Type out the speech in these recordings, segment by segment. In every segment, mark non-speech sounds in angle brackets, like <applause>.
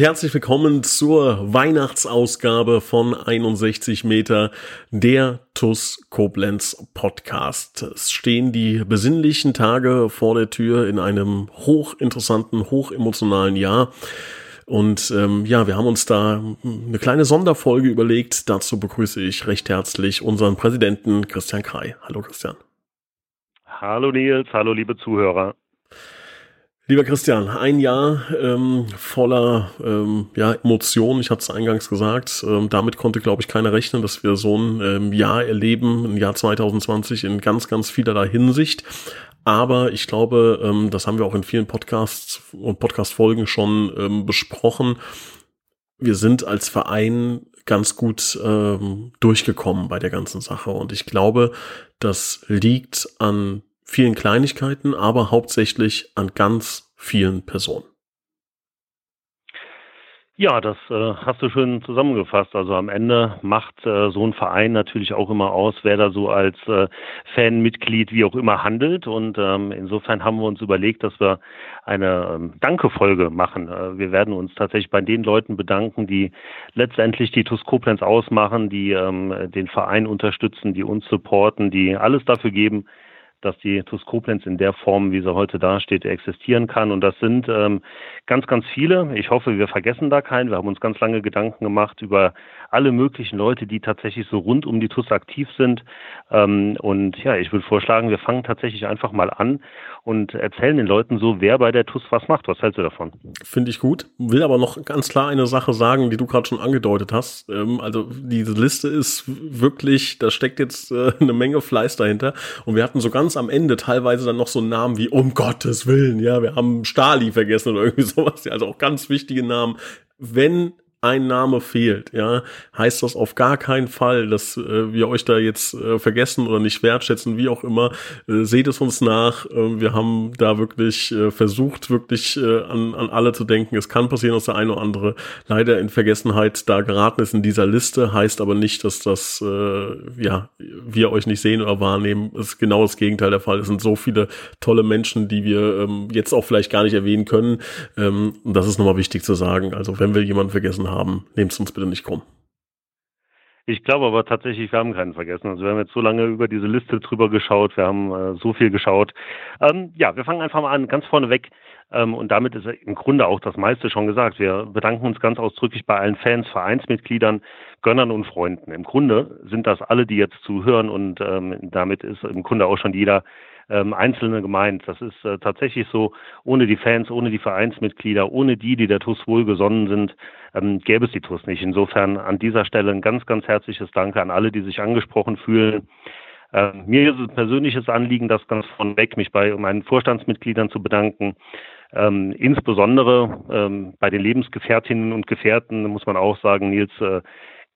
Herzlich willkommen zur Weihnachtsausgabe von 61 Meter, der TUS Koblenz Podcast. Es stehen die besinnlichen Tage vor der Tür in einem hochinteressanten, hochemotionalen Jahr. Und ähm, ja, wir haben uns da eine kleine Sonderfolge überlegt. Dazu begrüße ich recht herzlich unseren Präsidenten Christian Krei. Hallo Christian. Hallo Nils, hallo liebe Zuhörer. Lieber Christian, ein Jahr ähm, voller ähm, ja, Emotionen, ich hatte es eingangs gesagt, ähm, damit konnte, glaube ich, keiner rechnen, dass wir so ein ähm, Jahr erleben, ein Jahr 2020 in ganz, ganz vielerlei Hinsicht. Aber ich glaube, ähm, das haben wir auch in vielen Podcasts und Podcast-Folgen schon ähm, besprochen. Wir sind als Verein ganz gut durchgekommen bei der ganzen Sache. Und ich glaube, das liegt an vielen Kleinigkeiten, aber hauptsächlich an ganz vielen Personen. Ja, das äh, hast du schön zusammengefasst. Also am Ende macht äh, so ein Verein natürlich auch immer aus, wer da so als äh, Fanmitglied wie auch immer handelt. Und ähm, insofern haben wir uns überlegt, dass wir eine ähm, Dankefolge machen. Äh, wir werden uns tatsächlich bei den Leuten bedanken, die letztendlich die TUS ausmachen, die ähm, den Verein unterstützen, die uns supporten, die alles dafür geben, dass die TUS Koblenz in der Form, wie sie heute dasteht, existieren kann. Und das sind ähm, ganz, ganz viele. Ich hoffe, wir vergessen da keinen. Wir haben uns ganz lange Gedanken gemacht über alle möglichen Leute, die tatsächlich so rund um die TUS aktiv sind. Ähm, und ja, ich würde vorschlagen, wir fangen tatsächlich einfach mal an und erzählen den Leuten so, wer bei der TUS was macht. Was hältst du davon? Finde ich gut. Will aber noch ganz klar eine Sache sagen, die du gerade schon angedeutet hast. Ähm, also diese Liste ist wirklich, da steckt jetzt äh, <laughs> eine Menge Fleiß dahinter. Und wir hatten so ganz am Ende teilweise dann noch so Namen wie um Gottes Willen, ja, wir haben Stali vergessen oder <laughs> irgendwie sowas. Also auch ganz wichtige Namen. Wenn ein Name fehlt, ja, heißt das auf gar keinen Fall, dass äh, wir euch da jetzt äh, vergessen oder nicht wertschätzen, wie auch immer. Äh, seht es uns nach. Äh, wir haben da wirklich äh, versucht, wirklich äh, an, an alle zu denken. Es kann passieren, dass der eine oder andere leider in Vergessenheit da geraten ist in dieser Liste, heißt aber nicht, dass das, äh, ja, wir euch nicht sehen oder wahrnehmen. Es ist genau das Gegenteil der Fall. Es sind so viele tolle Menschen, die wir ähm, jetzt auch vielleicht gar nicht erwähnen können. Ähm, und das ist nochmal wichtig zu sagen. Also wenn wir jemanden vergessen haben. Nehmt es uns bitte nicht krumm. Ich glaube aber tatsächlich, wir haben keinen vergessen. Also wir haben jetzt so lange über diese Liste drüber geschaut, wir haben äh, so viel geschaut. Ähm, ja, wir fangen einfach mal an, ganz vorne weg. Ähm, und damit ist im Grunde auch das meiste schon gesagt. Wir bedanken uns ganz ausdrücklich bei allen Fans, Vereinsmitgliedern, Gönnern und Freunden. Im Grunde sind das alle, die jetzt zuhören und ähm, damit ist im Grunde auch schon jeder ähm, Einzelne gemeint. Das ist äh, tatsächlich so, ohne die Fans, ohne die Vereinsmitglieder, ohne die, die der TUS wohlgesonnen sind, ähm, gäbe es die TUS nicht. Insofern an dieser Stelle ein ganz, ganz herzliches Danke an alle, die sich angesprochen fühlen. Ähm, mir ist es ein persönliches Anliegen, das ganz von weg, mich bei meinen Vorstandsmitgliedern zu bedanken. Ähm, insbesondere ähm, bei den Lebensgefährtinnen und Gefährten muss man auch sagen, Nils äh,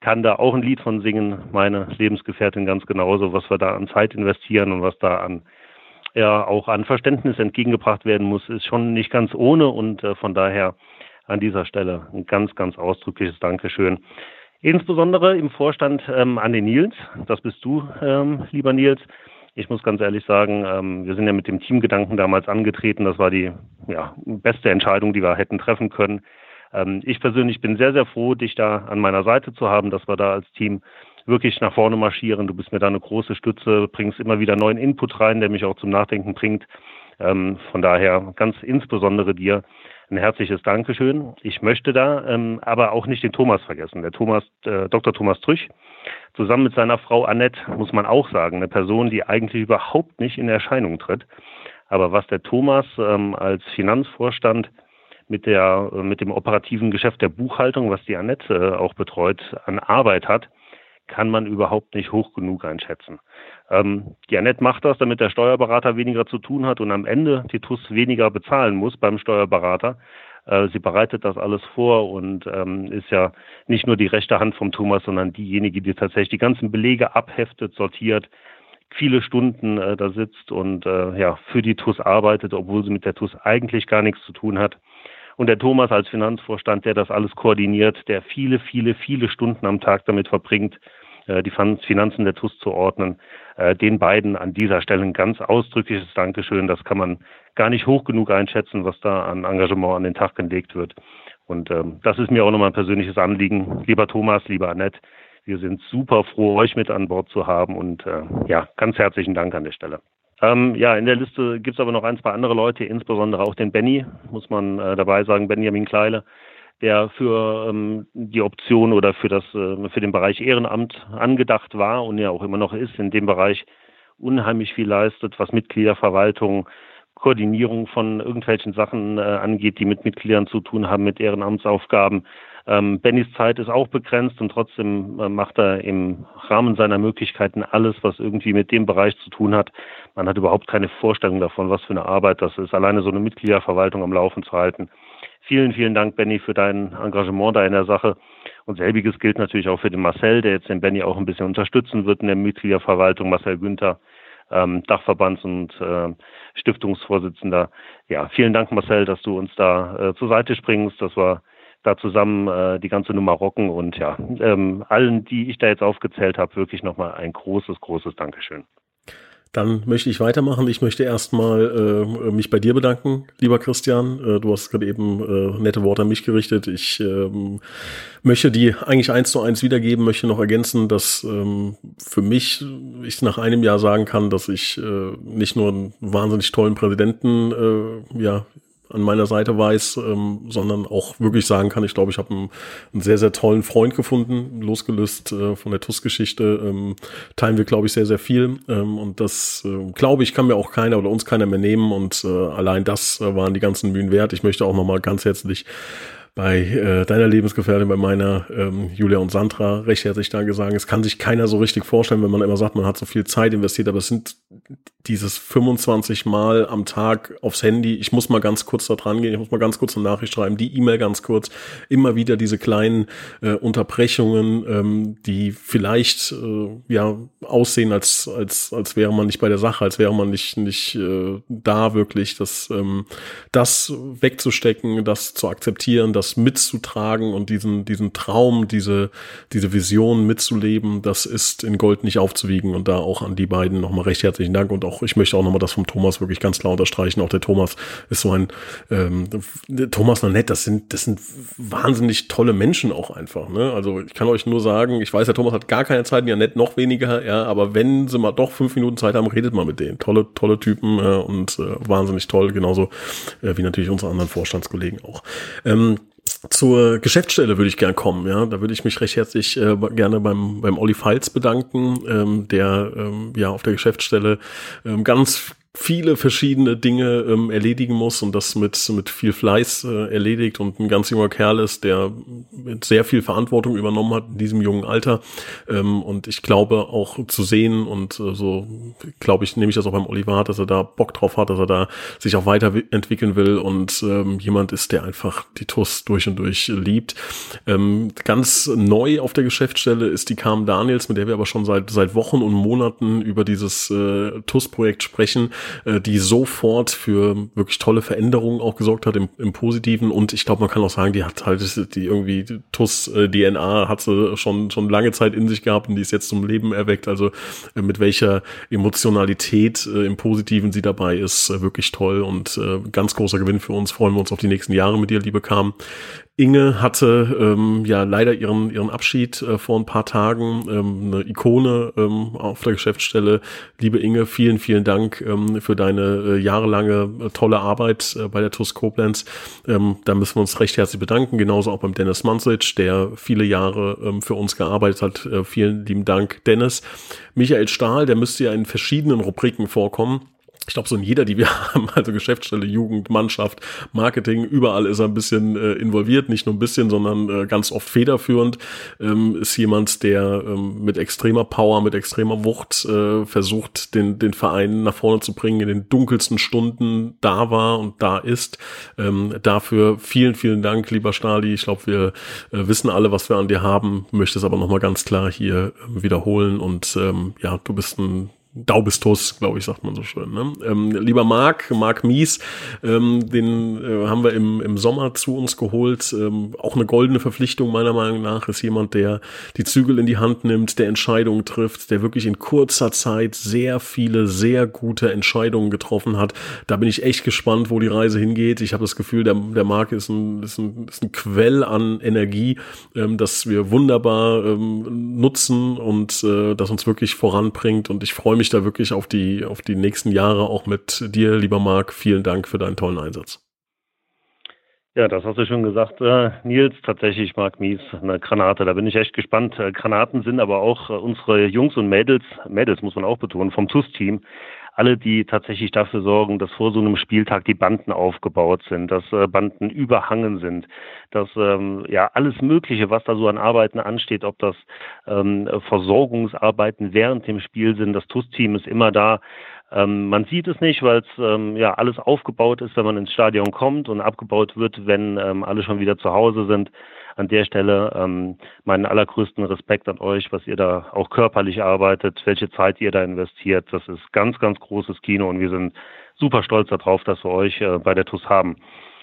kann da auch ein Lied von singen, meine Lebensgefährtin ganz genauso, was wir da an Zeit investieren und was da an ja auch an Verständnis entgegengebracht werden muss, ist schon nicht ganz ohne und äh, von daher an dieser Stelle ein ganz, ganz ausdrückliches Dankeschön. Insbesondere im Vorstand ähm, an den Nils, das bist du, ähm, lieber Nils. Ich muss ganz ehrlich sagen, ähm, wir sind ja mit dem Teamgedanken damals angetreten. Das war die ja, beste Entscheidung, die wir hätten treffen können. Ähm, ich persönlich bin sehr, sehr froh, dich da an meiner Seite zu haben, dass wir da als Team wirklich nach vorne marschieren. Du bist mir da eine große Stütze, bringst immer wieder neuen Input rein, der mich auch zum Nachdenken bringt. Ähm, von daher ganz insbesondere dir ein herzliches Dankeschön. Ich möchte da ähm, aber auch nicht den Thomas vergessen. Der Thomas, äh, Dr. Thomas Trüch, zusammen mit seiner Frau Annette, muss man auch sagen, eine Person, die eigentlich überhaupt nicht in Erscheinung tritt. Aber was der Thomas ähm, als Finanzvorstand mit der äh, mit dem operativen Geschäft der Buchhaltung, was die Annette äh, auch betreut, an Arbeit hat, kann man überhaupt nicht hoch genug einschätzen. Ähm, Annette macht das, damit der Steuerberater weniger zu tun hat und am Ende die TUS weniger bezahlen muss beim Steuerberater. Äh, sie bereitet das alles vor und ähm, ist ja nicht nur die rechte Hand vom Thomas, sondern diejenige, die tatsächlich die ganzen Belege abheftet, sortiert, viele Stunden äh, da sitzt und äh, ja für die TUS arbeitet, obwohl sie mit der TUS eigentlich gar nichts zu tun hat. Und der Thomas als Finanzvorstand, der das alles koordiniert, der viele, viele, viele Stunden am Tag damit verbringt, äh, die Finanzen der TUS zu ordnen, äh, den beiden an dieser Stelle ein ganz ausdrückliches Dankeschön. Das kann man gar nicht hoch genug einschätzen, was da an Engagement an den Tag gelegt wird. Und ähm, das ist mir auch nochmal ein persönliches Anliegen. Lieber Thomas, lieber Annette, wir sind super froh, euch mit an Bord zu haben und äh, ja, ganz herzlichen Dank an der Stelle. Ähm, ja, in der Liste gibt es aber noch ein, zwei andere Leute, insbesondere auch den Benny, muss man äh, dabei sagen, Benjamin Kleile, der für ähm, die Option oder für das äh, für den Bereich Ehrenamt angedacht war und ja auch immer noch ist, in dem Bereich unheimlich viel leistet, was Mitgliederverwaltung, Koordinierung von irgendwelchen Sachen äh, angeht, die mit Mitgliedern zu tun haben, mit Ehrenamtsaufgaben. Ähm, Bennys Zeit ist auch begrenzt und trotzdem äh, macht er im Rahmen seiner Möglichkeiten alles, was irgendwie mit dem Bereich zu tun hat. Man hat überhaupt keine Vorstellung davon, was für eine Arbeit das ist, alleine so eine Mitgliederverwaltung am Laufen zu halten. Vielen, vielen Dank, Benny, für dein Engagement da in der Sache. Und selbiges gilt natürlich auch für den Marcel, der jetzt den Benny auch ein bisschen unterstützen wird in der Mitgliederverwaltung, Marcel Günther ähm, Dachverbands- und äh, Stiftungsvorsitzender. Ja, vielen Dank, Marcel, dass du uns da äh, zur Seite springst, dass wir da zusammen äh, die ganze Nummer rocken und ja, ähm, allen, die ich da jetzt aufgezählt habe, wirklich nochmal ein großes, großes Dankeschön. Dann möchte ich weitermachen. Ich möchte erstmal äh, mich bei dir bedanken, lieber Christian. Äh, du hast gerade eben äh, nette Worte an mich gerichtet. Ich ähm, möchte die eigentlich eins zu eins wiedergeben, möchte noch ergänzen, dass ähm, für mich ich nach einem Jahr sagen kann, dass ich äh, nicht nur einen wahnsinnig tollen Präsidenten äh, ja, an meiner Seite weiß, ähm, sondern auch wirklich sagen kann, ich glaube, ich habe einen, einen, sehr, sehr tollen Freund gefunden, losgelöst äh, von der TUS-Geschichte, ähm, teilen wir, glaube ich, sehr, sehr viel. Ähm, und das, äh, glaube ich, kann mir auch keiner oder uns keiner mehr nehmen. Und äh, allein das äh, waren die ganzen Mühen wert. Ich möchte auch nochmal ganz herzlich bei äh, deiner Lebensgefährtin, bei meiner ähm, Julia und Sandra recht herzlich Danke sagen. Es kann sich keiner so richtig vorstellen, wenn man immer sagt, man hat so viel Zeit investiert, aber es sind dieses 25 Mal am Tag aufs Handy, ich muss mal ganz kurz da dran gehen, ich muss mal ganz kurz eine Nachricht schreiben, die E-Mail ganz kurz, immer wieder diese kleinen äh, Unterbrechungen, ähm, die vielleicht äh, ja aussehen, als, als, als wäre man nicht bei der Sache, als wäre man nicht, nicht äh, da wirklich, das, ähm, das wegzustecken, das zu akzeptieren, das das mitzutragen und diesen, diesen Traum, diese, diese Vision mitzuleben, das ist in Gold nicht aufzuwiegen. Und da auch an die beiden nochmal recht herzlichen Dank. Und auch, ich möchte auch nochmal das vom Thomas wirklich ganz klar unterstreichen. Auch der Thomas ist so ein, ähm, Thomas Nanette, das sind, das sind wahnsinnig tolle Menschen auch einfach. Ne? Also ich kann euch nur sagen, ich weiß, der Thomas hat gar keine Zeit, Nanette noch weniger, ja, aber wenn sie mal doch fünf Minuten Zeit haben, redet mal mit denen. Tolle, tolle Typen äh, und äh, wahnsinnig toll, genauso äh, wie natürlich unsere anderen Vorstandskollegen auch. Ähm, zur Geschäftsstelle würde ich gern kommen, ja. Da würde ich mich recht herzlich äh, gerne beim, beim Olli Falz bedanken, ähm, der ähm, ja auf der Geschäftsstelle ähm, ganz viele verschiedene Dinge ähm, erledigen muss und das mit, mit viel Fleiß äh, erledigt und ein ganz junger Kerl ist, der mit sehr viel Verantwortung übernommen hat in diesem jungen Alter. Ähm, und ich glaube auch zu sehen und äh, so, glaube ich, nehme ich das auch beim Oliver, dass er da Bock drauf hat, dass er da sich auch weiterentwickeln will und ähm, jemand ist, der einfach die TUS durch und durch liebt. Ähm, ganz neu auf der Geschäftsstelle ist die Carmen Daniels, mit der wir aber schon seit, seit Wochen und Monaten über dieses äh, TUS-Projekt sprechen äh, die sofort für wirklich tolle Veränderungen auch gesorgt hat im, im Positiven und ich glaube, man kann auch sagen, die hat halt die irgendwie TUS äh, hat sie schon schon lange Zeit in sich gehabt und die ist jetzt zum Leben erweckt. Also äh, mit welcher Emotionalität im Positiven sie dabei ist, wirklich toll und ganz großer Gewinn für uns. Freuen wir uns auf die nächsten Jahre mit dir, liebe Carmen. Inge hatte ähm, ja leider ihren, ihren Abschied äh, vor ein paar Tagen, ähm, eine Ikone ähm, auf der Geschäftsstelle. Liebe Inge, vielen, vielen Dank ähm, für deine äh, jahrelange äh, tolle Arbeit äh, bei der TUS Koblenz. Ähm, da müssen wir uns recht herzlich bedanken, genauso auch beim Dennis Mansic, der viele Jahre ähm, für uns gearbeitet hat. Äh, vielen lieben Dank, Dennis. Michael Stahl, der müsste ja in verschiedenen Rubriken vorkommen ich glaube, so in jeder, die wir <laughs> haben, also Geschäftsstelle, Jugend, Mannschaft, Marketing, überall ist er ein bisschen äh, involviert, nicht nur ein bisschen, sondern äh, ganz oft federführend, ähm, ist jemand, der ähm, mit extremer Power, mit extremer Wucht äh, versucht, den, den Verein nach vorne zu bringen, in den dunkelsten Stunden da war und da ist. Ähm, dafür vielen, vielen Dank, lieber Stali. Ich glaube, wir äh, wissen alle, was wir an dir haben, möchte es aber nochmal ganz klar hier äh, wiederholen und ähm, ja, du bist ein Daubistus, glaube ich, sagt man so schön. Ne? Ähm, lieber Marc, Marc Mies, ähm, den äh, haben wir im, im Sommer zu uns geholt. Ähm, auch eine goldene Verpflichtung meiner Meinung nach ist jemand, der die Zügel in die Hand nimmt, der Entscheidungen trifft, der wirklich in kurzer Zeit sehr viele, sehr gute Entscheidungen getroffen hat. Da bin ich echt gespannt, wo die Reise hingeht. Ich habe das Gefühl, der, der Marc ist ein, ist, ein, ist ein Quell an Energie, ähm, das wir wunderbar ähm, nutzen und äh, das uns wirklich voranbringt. Und ich freue mich mich da wirklich auf die, auf die nächsten Jahre auch mit dir, lieber Marc. Vielen Dank für deinen tollen Einsatz. Ja, das hast du schon gesagt, äh, Nils. Tatsächlich, Marc Mies, eine Granate. Da bin ich echt gespannt. Äh, Granaten sind aber auch äh, unsere Jungs und Mädels, Mädels muss man auch betonen, vom TUS-Team alle, die tatsächlich dafür sorgen, dass vor so einem Spieltag die Banden aufgebaut sind, dass äh, Banden überhangen sind, dass ähm, ja alles Mögliche, was da so an Arbeiten ansteht, ob das ähm, Versorgungsarbeiten während dem Spiel sind, das TUS-Team ist immer da. Ähm, man sieht es nicht, weil es ähm, ja alles aufgebaut ist, wenn man ins Stadion kommt und abgebaut wird, wenn ähm, alle schon wieder zu Hause sind an der Stelle ähm, meinen allergrößten Respekt an euch, was ihr da auch körperlich arbeitet, welche Zeit ihr da investiert. Das ist ganz, ganz großes Kino und wir sind super stolz darauf, dass wir euch äh, bei der TUS haben.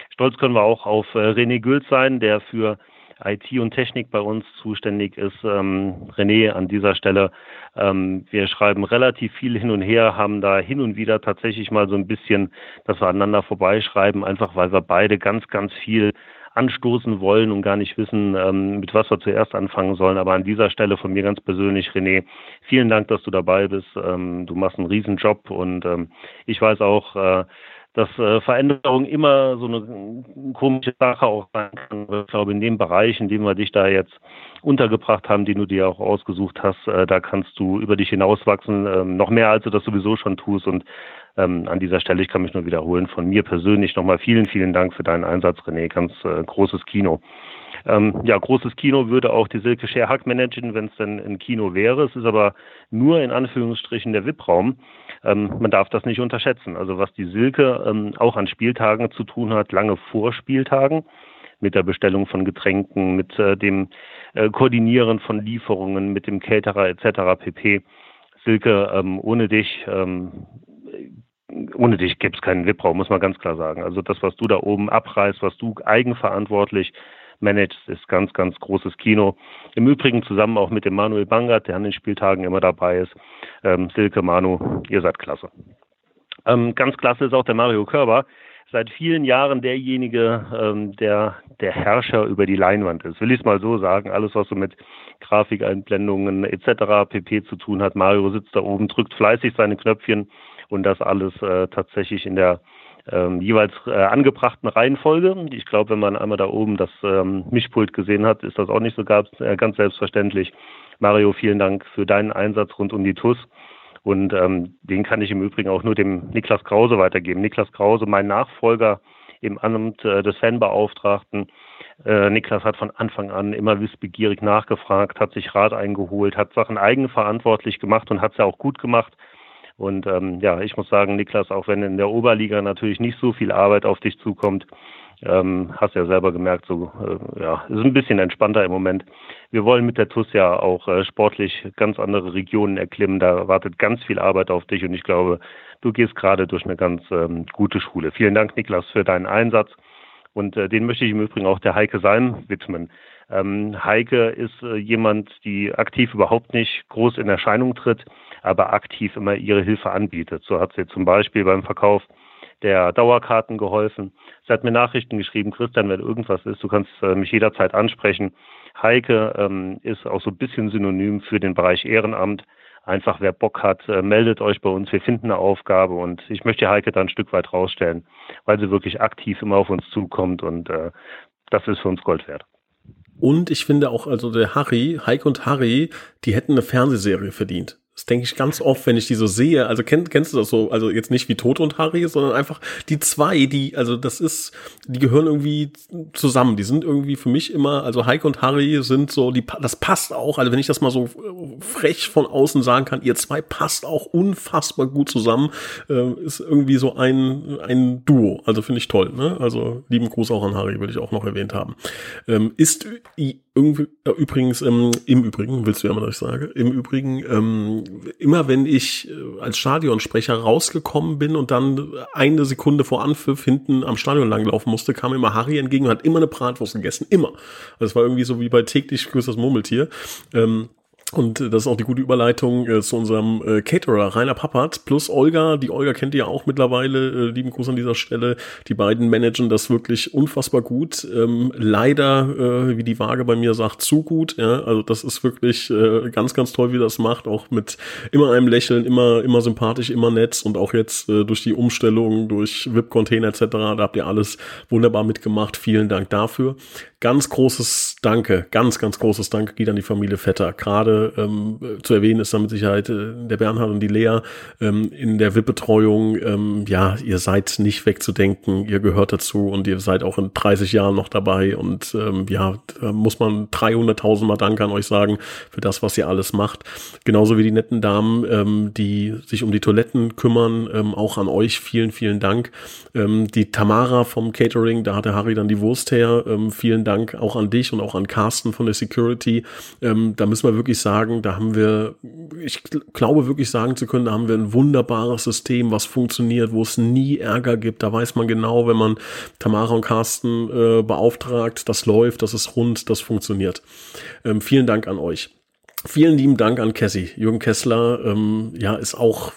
Stolz können wir auch auf äh, René Gült sein, der für IT und Technik bei uns zuständig ist. Ähm, René an dieser Stelle. Ähm, wir schreiben relativ viel hin und her, haben da hin und wieder tatsächlich mal so ein bisschen, dass wir aneinander vorbeischreiben, einfach weil wir beide ganz, ganz viel anstoßen wollen und gar nicht wissen, ähm, mit was wir zuerst anfangen sollen. Aber an dieser Stelle von mir ganz persönlich, René, vielen Dank, dass du dabei bist. Ähm, du machst einen Riesenjob und ähm, ich weiß auch, äh, dass äh, Veränderung immer so eine komische Sache auch sein kann. Ich glaube, in dem Bereich, in dem wir dich da jetzt untergebracht haben, den du dir auch ausgesucht hast, äh, da kannst du über dich hinauswachsen, äh, noch mehr als du das sowieso schon tust. Und ähm, an dieser Stelle, ich kann mich nur wiederholen, von mir persönlich nochmal vielen, vielen Dank für deinen Einsatz, René. Ganz äh, großes Kino. Ähm, ja, großes Kino würde auch die Silke Scherhack managen, wenn es denn ein Kino wäre. Es ist aber nur in Anführungsstrichen der VIP-Raum. Ähm, man darf das nicht unterschätzen. Also was die Silke ähm, auch an Spieltagen zu tun hat, lange vor Spieltagen, mit der Bestellung von Getränken, mit äh, dem äh, Koordinieren von Lieferungen, mit dem Caterer etc. pp. Silke, ähm, ohne dich ähm, ohne dich gäbe es keinen VIP-Raum, muss man ganz klar sagen. Also das, was du da oben abreißt, was du eigenverantwortlich managst, ist ganz, ganz großes Kino. Im Übrigen zusammen auch mit dem Manuel Bangert, der an den Spieltagen immer dabei ist. Ähm, Silke, Manu, ihr seid klasse. Ähm, ganz klasse ist auch der Mario Körber. Seit vielen Jahren derjenige, ähm, der der Herrscher über die Leinwand ist. Will ich es mal so sagen. Alles, was so mit Grafikeinblendungen etc. pp. zu tun hat. Mario sitzt da oben, drückt fleißig seine Knöpfchen und das alles äh, tatsächlich in der ähm, jeweils äh, angebrachten Reihenfolge. Ich glaube, wenn man einmal da oben das ähm, Mischpult gesehen hat, ist das auch nicht so ganz, äh, ganz selbstverständlich. Mario, vielen Dank für deinen Einsatz rund um die TUS. Und ähm, den kann ich im Übrigen auch nur dem Niklas Krause weitergeben. Niklas Krause, mein Nachfolger im Amt äh, des Fanbeauftragten. Äh, Niklas hat von Anfang an immer wissbegierig nachgefragt, hat sich Rat eingeholt, hat Sachen eigenverantwortlich gemacht und hat es ja auch gut gemacht. Und ähm, ja, ich muss sagen, Niklas, auch wenn in der Oberliga natürlich nicht so viel Arbeit auf dich zukommt, ähm, hast ja selber gemerkt, so äh, ja, ist ein bisschen entspannter im Moment. Wir wollen mit der TUS ja auch äh, sportlich ganz andere Regionen erklimmen. Da wartet ganz viel Arbeit auf dich und ich glaube, du gehst gerade durch eine ganz ähm, gute Schule. Vielen Dank, Niklas, für deinen Einsatz. Und äh, den möchte ich im Übrigen auch der Heike Salm widmen. Ähm, Heike ist äh, jemand, die aktiv überhaupt nicht groß in Erscheinung tritt, aber aktiv immer ihre Hilfe anbietet. So hat sie zum Beispiel beim Verkauf der Dauerkarten geholfen. Sie hat mir Nachrichten geschrieben, Christian, wenn irgendwas ist, du kannst äh, mich jederzeit ansprechen. Heike ähm, ist auch so ein bisschen synonym für den Bereich Ehrenamt. Einfach wer Bock hat, äh, meldet euch bei uns. Wir finden eine Aufgabe und ich möchte Heike da ein Stück weit rausstellen, weil sie wirklich aktiv immer auf uns zukommt und äh, das ist für uns Gold wert. Und ich finde auch, also der Harry, Heike und Harry, die hätten eine Fernsehserie verdient. Das denke ich ganz oft, wenn ich die so sehe. Also kenn, kennst du das so? Also jetzt nicht wie Tod und Harry, sondern einfach die zwei, die, also das ist, die gehören irgendwie zusammen. Die sind irgendwie für mich immer, also Heike und Harry sind so, die, das passt auch. Also wenn ich das mal so frech von außen sagen kann, ihr zwei passt auch unfassbar gut zusammen. Äh, ist irgendwie so ein, ein Duo. Also finde ich toll. Ne? Also lieben Gruß auch an Harry, würde ich auch noch erwähnt haben. Ähm, ist irgendwie, äh, übrigens, ähm, im Übrigen, willst du ja mal, dass ich sage, im Übrigen, ähm, immer wenn ich äh, als Stadionsprecher rausgekommen bin und dann eine Sekunde vor Anpfiff hinten am Stadion langlaufen musste, kam immer Harry entgegen und hat immer eine Bratwurst gegessen. Immer. Das war irgendwie so wie bei täglich grüßt das Murmeltier. Ähm, und das ist auch die gute Überleitung äh, zu unserem äh, Caterer, Rainer Pappert, plus Olga. Die Olga kennt ihr ja auch mittlerweile. Äh, lieben Gruß an dieser Stelle. Die beiden managen das wirklich unfassbar gut. Ähm, leider, äh, wie die Waage bei mir sagt, zu gut. Ja? Also das ist wirklich äh, ganz, ganz toll, wie das macht. Auch mit immer einem Lächeln, immer, immer sympathisch, immer nett. Und auch jetzt äh, durch die Umstellung, durch VIP-Container etc., da habt ihr alles wunderbar mitgemacht. Vielen Dank dafür. Ganz großes Danke, ganz, ganz großes Danke geht an die Familie Vetter. Gerade ähm, zu erwähnen ist da mit Sicherheit äh, der Bernhard und die Lea ähm, in der WIP-Betreuung. Ähm, ja, ihr seid nicht wegzudenken, ihr gehört dazu und ihr seid auch in 30 Jahren noch dabei. Und ähm, ja, muss man 300.000 Mal Dank an euch sagen für das, was ihr alles macht. Genauso wie die netten Damen, ähm, die sich um die Toiletten kümmern. Ähm, auch an euch vielen, vielen Dank. Ähm, die Tamara vom Catering, da hat der Harry dann die Wurst her. Ähm, vielen Dank Dank auch an dich und auch an Carsten von der Security. Ähm, da müssen wir wirklich sagen, da haben wir, ich glaube wirklich sagen zu können, da haben wir ein wunderbares System, was funktioniert, wo es nie Ärger gibt. Da weiß man genau, wenn man Tamara und Carsten äh, beauftragt, das läuft, das ist rund, das funktioniert. Ähm, vielen Dank an euch. Vielen lieben Dank an Cassie. Jürgen Kessler, ähm, ja, ist auch,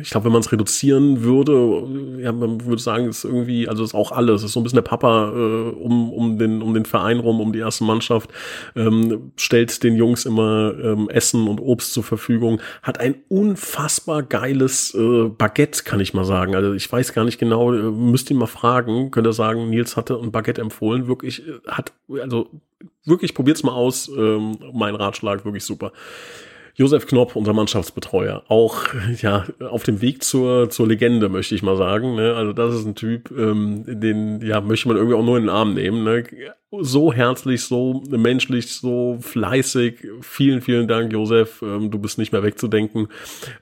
ich glaube, wenn man es reduzieren würde, ja, man würde sagen, ist irgendwie, also ist auch alles. Ist so ein bisschen der Papa äh, um, um, den, um den Verein rum, um die erste Mannschaft, ähm, stellt den Jungs immer ähm, Essen und Obst zur Verfügung, hat ein unfassbar geiles äh, Baguette, kann ich mal sagen. Also ich weiß gar nicht genau, äh, müsst ihr mal fragen, könnt ihr sagen, Nils hatte ein Baguette empfohlen, wirklich, äh, hat, also wirklich probiert's mal aus. Ähm, mein Ratschlag wirklich super. Josef Knopp, unser Mannschaftsbetreuer, auch ja auf dem Weg zur zur Legende möchte ich mal sagen. Ne? Also das ist ein Typ, ähm, den ja möchte man irgendwie auch nur in den Arm nehmen. Ne? So herzlich, so menschlich, so fleißig. Vielen, vielen Dank, Josef. Ähm, du bist nicht mehr wegzudenken.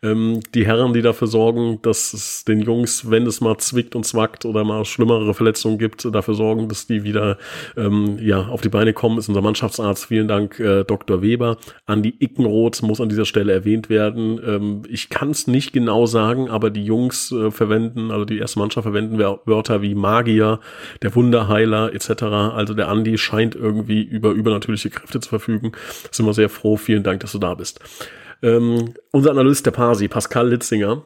Ähm, die Herren, die dafür sorgen, dass es den Jungs, wenn es mal zwickt und zwackt oder mal schlimmere Verletzungen gibt, dafür sorgen, dass die wieder ähm, ja auf die Beine kommen, ist unser Mannschaftsarzt. Vielen Dank, äh, Dr. Weber. Andi Ickenroth muss an dieser Stelle erwähnt werden. Ich kann es nicht genau sagen, aber die Jungs äh, verwenden, also die erste Mannschaft verwenden Wörter wie Magier, der Wunderheiler etc. Also der Andi scheint irgendwie über übernatürliche Kräfte zu verfügen. Sind wir sehr froh. Vielen Dank, dass du da bist. Ähm, unser Analyst der Pasi, Pascal Litzinger,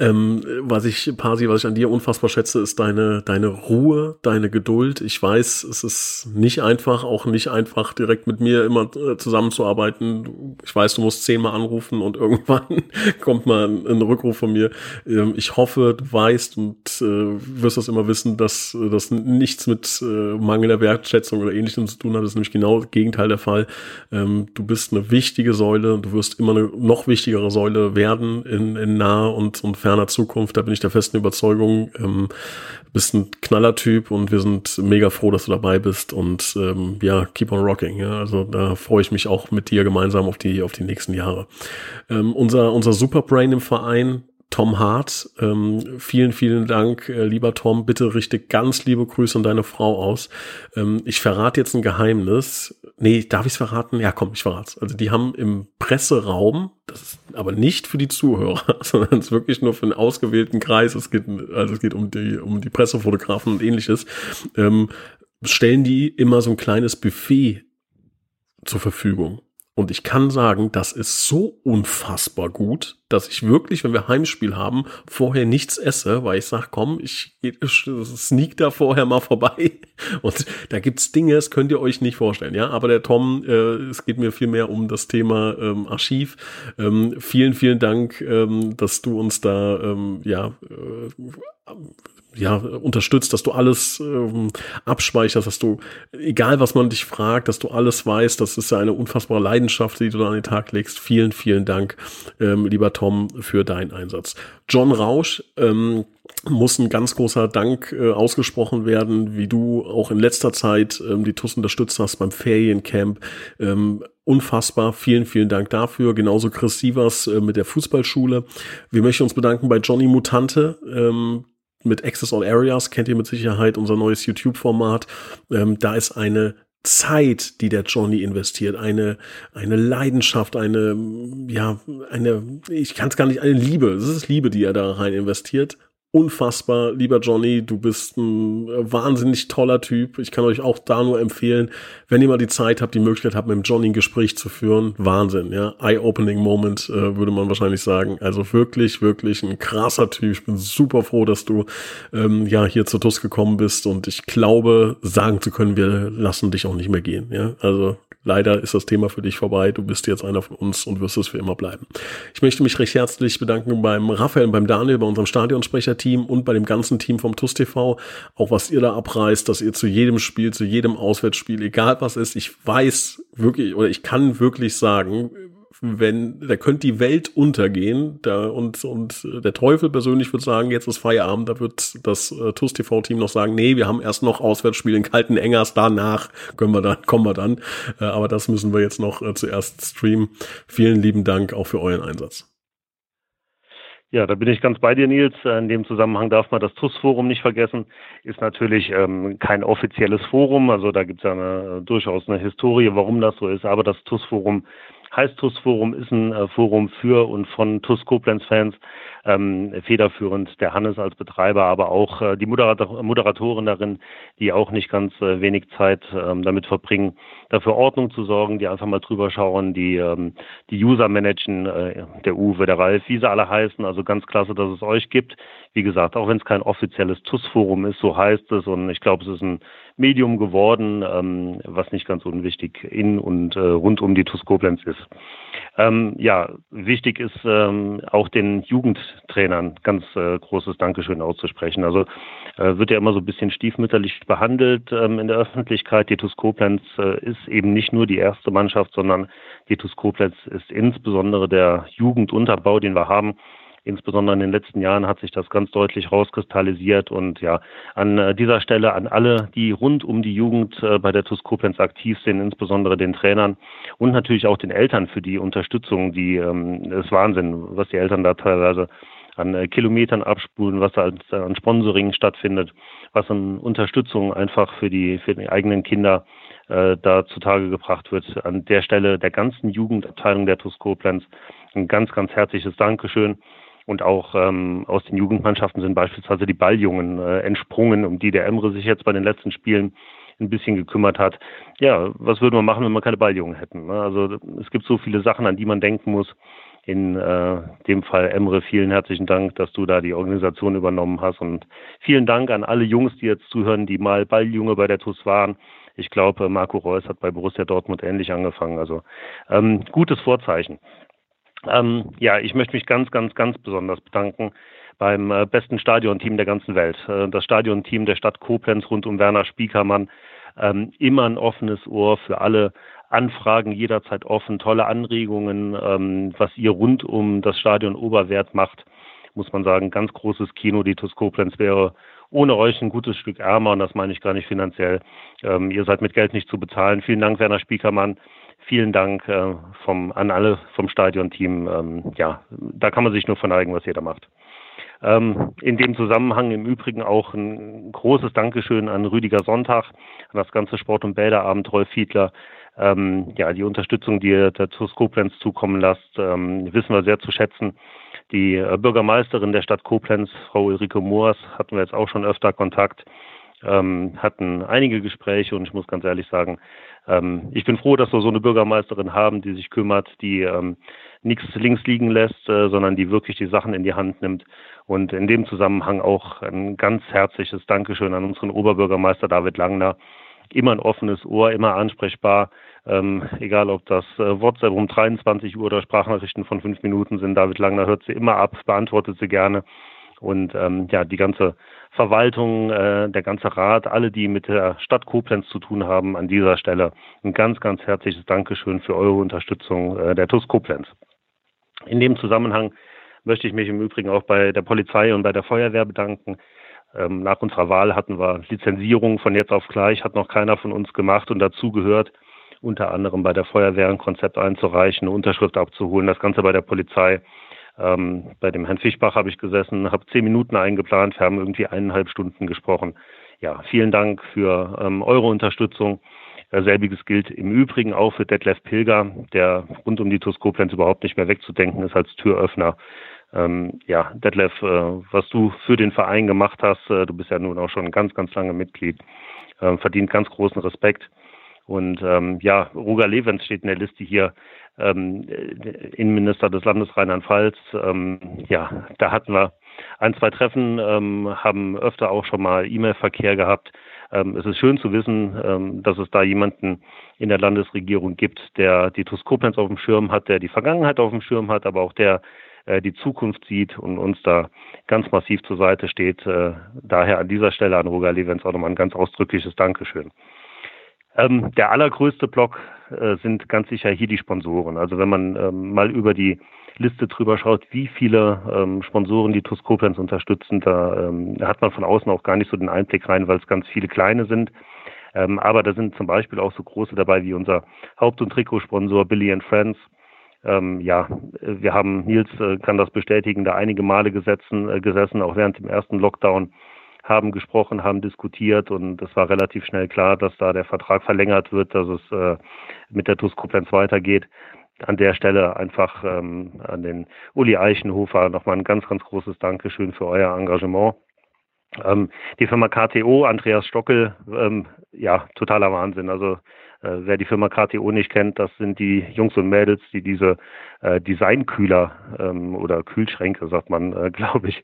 ähm, was ich, Pasi, was ich an dir unfassbar schätze, ist deine, deine Ruhe, deine Geduld. Ich weiß, es ist nicht einfach, auch nicht einfach, direkt mit mir immer äh, zusammenzuarbeiten. Ich weiß, du musst zehnmal anrufen und <laughs> irgendwann kommt mal ein, ein Rückruf von mir. Ähm, ich hoffe, du weißt und äh, wirst das immer wissen, dass das nichts mit äh, mangelnder Wertschätzung oder ähnlichem zu tun hat. Das ist nämlich genau das Gegenteil der Fall. Ähm, du bist eine wichtige Säule und du wirst immer eine noch wichtigere Säule werden in, in naher und, und ferner Zukunft. Da bin ich der festen Überzeugung. Ähm, bist ein Knallertyp und wir sind mega froh, dass du dabei bist und ähm, ja, keep on rocking. Ja, also da freue ich mich auch mit dir gemeinsam auf die auf die nächsten Jahre. Ähm, unser unser Superbrain im Verein Tom Hart. Ähm, vielen, vielen Dank, äh, lieber Tom. Bitte richte ganz liebe Grüße an deine Frau aus. Ähm, ich verrate jetzt ein Geheimnis. Nee, darf ich es verraten? Ja, komm, ich verrate Also die haben im Presseraum, das ist aber nicht für die Zuhörer, <laughs> sondern es ist wirklich nur für einen ausgewählten Kreis. Es geht, also es geht um die, um die Pressefotografen und ähnliches. Ähm, stellen die immer so ein kleines Buffet zur Verfügung. Und ich kann sagen, das ist so unfassbar gut, dass ich wirklich, wenn wir Heimspiel haben, vorher nichts esse, weil ich sage, komm, ich, <laughs> sneak da vorher mal vorbei. <laughs> Und da gibt's Dinge, das könnt ihr euch nicht vorstellen, ja. Aber der Tom, äh, es geht mir viel mehr um das Thema ähm, Archiv. Ähm, vielen, vielen Dank, ähm, dass du uns da ähm, ja äh, ja, unterstützt, dass du alles ähm, abspeicherst, dass du, egal was man dich fragt, dass du alles weißt, das ist ja eine unfassbare Leidenschaft, die du da an den Tag legst. Vielen, vielen Dank, ähm, lieber Tom, für deinen Einsatz. John Rausch, ähm, muss ein ganz großer Dank äh, ausgesprochen werden, wie du auch in letzter Zeit ähm, die TUS unterstützt hast beim Feriencamp. Ähm, unfassbar. Vielen, vielen Dank dafür. Genauso Chris Sievers äh, mit der Fußballschule. Wir möchten uns bedanken bei Johnny Mutante, ähm, mit Access All Areas, kennt ihr mit Sicherheit unser neues YouTube-Format. Ähm, da ist eine Zeit, die der Johnny investiert, eine, eine Leidenschaft, eine, ja, eine, ich kann es gar nicht, eine Liebe, es ist Liebe, die er da rein investiert unfassbar, lieber Johnny. Du bist ein wahnsinnig toller Typ. Ich kann euch auch da nur empfehlen, wenn ihr mal die Zeit habt, die Möglichkeit habt, mit dem Johnny ein Gespräch zu führen. Wahnsinn, ja. Eye-opening Moment, äh, würde man wahrscheinlich sagen. Also wirklich, wirklich ein krasser Typ. Ich bin super froh, dass du ähm, ja hier zur TUS gekommen bist und ich glaube, sagen zu können, wir lassen dich auch nicht mehr gehen. Ja, also leider ist das Thema für dich vorbei. Du bist jetzt einer von uns und wirst es für immer bleiben. Ich möchte mich recht herzlich bedanken beim Raphael und beim Daniel, bei unserem Stadionsprecher-Team und bei dem ganzen Team vom TUS TV. Auch was ihr da abreißt, dass ihr zu jedem Spiel, zu jedem Auswärtsspiel, egal was ist, ich weiß wirklich oder ich kann wirklich sagen, wenn, da könnte die Welt untergehen, da, und, und der Teufel persönlich würde sagen, jetzt ist Feierabend, da wird das äh, TUS TV-Team noch sagen, nee, wir haben erst noch Auswärtsspiel in kalten Engers, danach können wir dann, kommen wir dann. Äh, aber das müssen wir jetzt noch äh, zuerst streamen. Vielen lieben Dank auch für euren Einsatz. Ja, da bin ich ganz bei dir, Nils. In dem Zusammenhang darf man das TUS-Forum nicht vergessen. Ist natürlich ähm, kein offizielles Forum, also da gibt es ja eine, durchaus eine Historie, warum das so ist. Aber das TUS-Forum heißt TUS Forum, ist ein äh, Forum für und von TUS Koblenz-Fans, ähm, federführend der Hannes als Betreiber, aber auch äh, die Moderator Moderatoren darin, die auch nicht ganz äh, wenig Zeit ähm, damit verbringen, dafür Ordnung zu sorgen, die einfach mal drüber schauen, die ähm, die User managen, äh, der Uwe, der Ralf, wie sie alle heißen. Also ganz klasse, dass es euch gibt. Wie gesagt, auch wenn es kein offizielles TUS-Forum ist, so heißt es. Und ich glaube, es ist ein Medium geworden, ähm, was nicht ganz unwichtig in und äh, rund um die TUS Koblenz ist. Ähm, ja, wichtig ist ähm, auch den Jugendtrainern ganz äh, großes Dankeschön auszusprechen. Also äh, wird ja immer so ein bisschen stiefmütterlich behandelt ähm, in der Öffentlichkeit. Die TuS Koblenz äh, ist eben nicht nur die erste Mannschaft, sondern die TuS Koblenz ist insbesondere der Jugendunterbau, den wir haben. Insbesondere in den letzten Jahren hat sich das ganz deutlich rauskristallisiert und ja, an äh, dieser Stelle an alle, die rund um die Jugend äh, bei der TuS Koblenz aktiv sind, insbesondere den Trainern und natürlich auch den Eltern für die Unterstützung, die ähm, ist Wahnsinn, was die Eltern da teilweise an äh, Kilometern abspulen, was da an Sponsoring stattfindet, was an Unterstützung einfach für die, für die eigenen Kinder äh, da zutage gebracht wird. An der Stelle der ganzen Jugendabteilung der TuS Koblenz ein ganz, ganz herzliches Dankeschön. Und auch ähm, aus den Jugendmannschaften sind beispielsweise die Balljungen äh, entsprungen, um die der Emre sich jetzt bei den letzten Spielen ein bisschen gekümmert hat. Ja, was würde man machen, wenn wir keine Balljungen hätten? Ne? Also es gibt so viele Sachen, an die man denken muss. In äh, dem Fall Emre, vielen herzlichen Dank, dass du da die Organisation übernommen hast und vielen Dank an alle Jungs, die jetzt zuhören, die mal Balljunge bei der TUS waren. Ich glaube, Marco Reus hat bei Borussia Dortmund ähnlich angefangen. Also ähm, gutes Vorzeichen. Ähm, ja, ich möchte mich ganz, ganz, ganz besonders bedanken beim äh, besten Stadionteam der ganzen Welt. Äh, das Stadionteam der Stadt Koblenz rund um Werner Spiekermann. Ähm, immer ein offenes Ohr für alle Anfragen, jederzeit offen, tolle Anregungen, ähm, was ihr rund um das Stadion Oberwert macht. Muss man sagen, ganz großes Kino. Die TuS Koblenz wäre ohne euch ein gutes Stück ärmer und das meine ich gar nicht finanziell. Ähm, ihr seid mit Geld nicht zu bezahlen. Vielen Dank, Werner Spiekermann vielen Dank äh, vom, an alle vom Stadionteam. Ähm, ja, da kann man sich nur verneigen, was jeder macht. Ähm, in dem Zusammenhang im Übrigen auch ein großes Dankeschön an Rüdiger Sonntag, an das ganze Sport- und Bäderabend, Rolf Fiedler. Ähm, ja, die Unterstützung, die ihr der TuS Koblenz zukommen lasst, ähm, wissen wir sehr zu schätzen. Die äh, Bürgermeisterin der Stadt Koblenz, Frau Ulrike Moors, hatten wir jetzt auch schon öfter Kontakt, ähm, hatten einige Gespräche und ich muss ganz ehrlich sagen, ähm, ich bin froh, dass wir so eine Bürgermeisterin haben, die sich kümmert, die ähm, nichts links liegen lässt, äh, sondern die wirklich die Sachen in die Hand nimmt. Und in dem Zusammenhang auch ein ganz herzliches Dankeschön an unseren Oberbürgermeister David Langner. Immer ein offenes Ohr, immer ansprechbar. Ähm, egal ob das äh, WhatsApp um 23 Uhr oder Sprachnachrichten von fünf Minuten sind, David Langner hört sie immer ab, beantwortet sie gerne. Und ähm, ja, die ganze Verwaltung, äh, der ganze Rat, alle, die mit der Stadt Koblenz zu tun haben, an dieser Stelle ein ganz, ganz herzliches Dankeschön für eure Unterstützung äh, der TUS Koblenz. In dem Zusammenhang möchte ich mich im Übrigen auch bei der Polizei und bei der Feuerwehr bedanken. Ähm, nach unserer Wahl hatten wir Lizenzierung von jetzt auf gleich, hat noch keiner von uns gemacht und dazu gehört, unter anderem bei der Feuerwehr ein Konzept einzureichen, eine Unterschrift abzuholen, das Ganze bei der Polizei. Ähm, bei dem Herrn Fischbach habe ich gesessen, habe zehn Minuten eingeplant, wir haben irgendwie eineinhalb Stunden gesprochen. Ja, vielen Dank für ähm, eure Unterstützung. Äh, selbiges gilt im Übrigen auch für Detlef Pilger, der rund um die TUS überhaupt nicht mehr wegzudenken ist als Türöffner. Ähm, ja, Detlef, äh, was du für den Verein gemacht hast, äh, du bist ja nun auch schon ganz, ganz lange Mitglied, äh, verdient ganz großen Respekt. Und ähm, ja, Roger Levens steht in der Liste hier, ähm, Innenminister des Landes Rheinland-Pfalz. Ähm, ja, da hatten wir ein, zwei Treffen, ähm, haben öfter auch schon mal E-Mail-Verkehr gehabt. Ähm, es ist schön zu wissen, ähm, dass es da jemanden in der Landesregierung gibt, der die TUS auf dem Schirm hat, der die Vergangenheit auf dem Schirm hat, aber auch der äh, die Zukunft sieht und uns da ganz massiv zur Seite steht. Äh, daher an dieser Stelle an Roger Levens auch nochmal ein ganz ausdrückliches Dankeschön. Ähm, der allergrößte Block äh, sind ganz sicher hier die Sponsoren. Also wenn man ähm, mal über die Liste drüber schaut, wie viele ähm, Sponsoren die TUS Koblenz unterstützen, da, ähm, hat man von außen auch gar nicht so den Einblick rein, weil es ganz viele kleine sind. Ähm, aber da sind zum Beispiel auch so große dabei wie unser Haupt- und Trikotsponsor Billy and Friends. Ähm, ja, wir haben, Nils äh, kann das bestätigen, da einige Male gesetzen, äh, gesessen, auch während dem ersten Lockdown haben gesprochen, haben diskutiert und es war relativ schnell klar, dass da der Vertrag verlängert wird, dass es äh, mit der TUS Koblenz weitergeht. An der Stelle einfach ähm, an den Uli Eichenhofer nochmal ein ganz, ganz großes Dankeschön für euer Engagement. Ähm, die Firma KTO, Andreas Stockel, ähm, ja, totaler Wahnsinn. Also äh, wer die Firma KTO nicht kennt, das sind die Jungs und Mädels, die diese äh, Designkühler ähm, oder Kühlschränke, sagt man, äh, <laughs> glaube ich,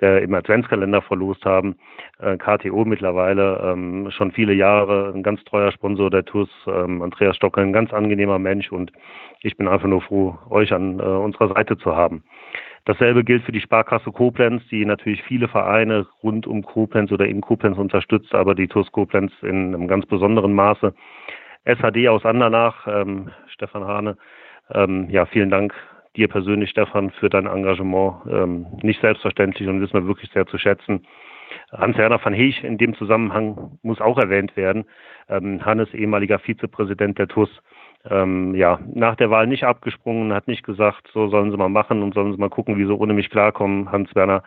äh, im Adventskalender verlost haben. Äh, KTO mittlerweile ähm, schon viele Jahre ein ganz treuer Sponsor der TUS, ähm, Andreas Stockel, ein ganz angenehmer Mensch und ich bin einfach nur froh, euch an äh, unserer Seite zu haben. Dasselbe gilt für die Sparkasse Koblenz, die natürlich viele Vereine rund um Koblenz oder in Koblenz unterstützt, aber die TUS Koblenz in einem ganz besonderen Maße. SHD aus Andernach, ähm, Stefan Hane, ähm, ja, vielen Dank dir persönlich, Stefan, für dein Engagement. Ähm, nicht selbstverständlich und wissen wir wirklich sehr zu schätzen. Hans-Werner van Heech in dem Zusammenhang muss auch erwähnt werden. Ähm, Hannes, ehemaliger Vizepräsident der TUS, ähm, ja, nach der Wahl nicht abgesprungen, hat nicht gesagt, so sollen sie mal machen und sollen sie mal gucken, wie sie ohne mich klarkommen. Hans-Werner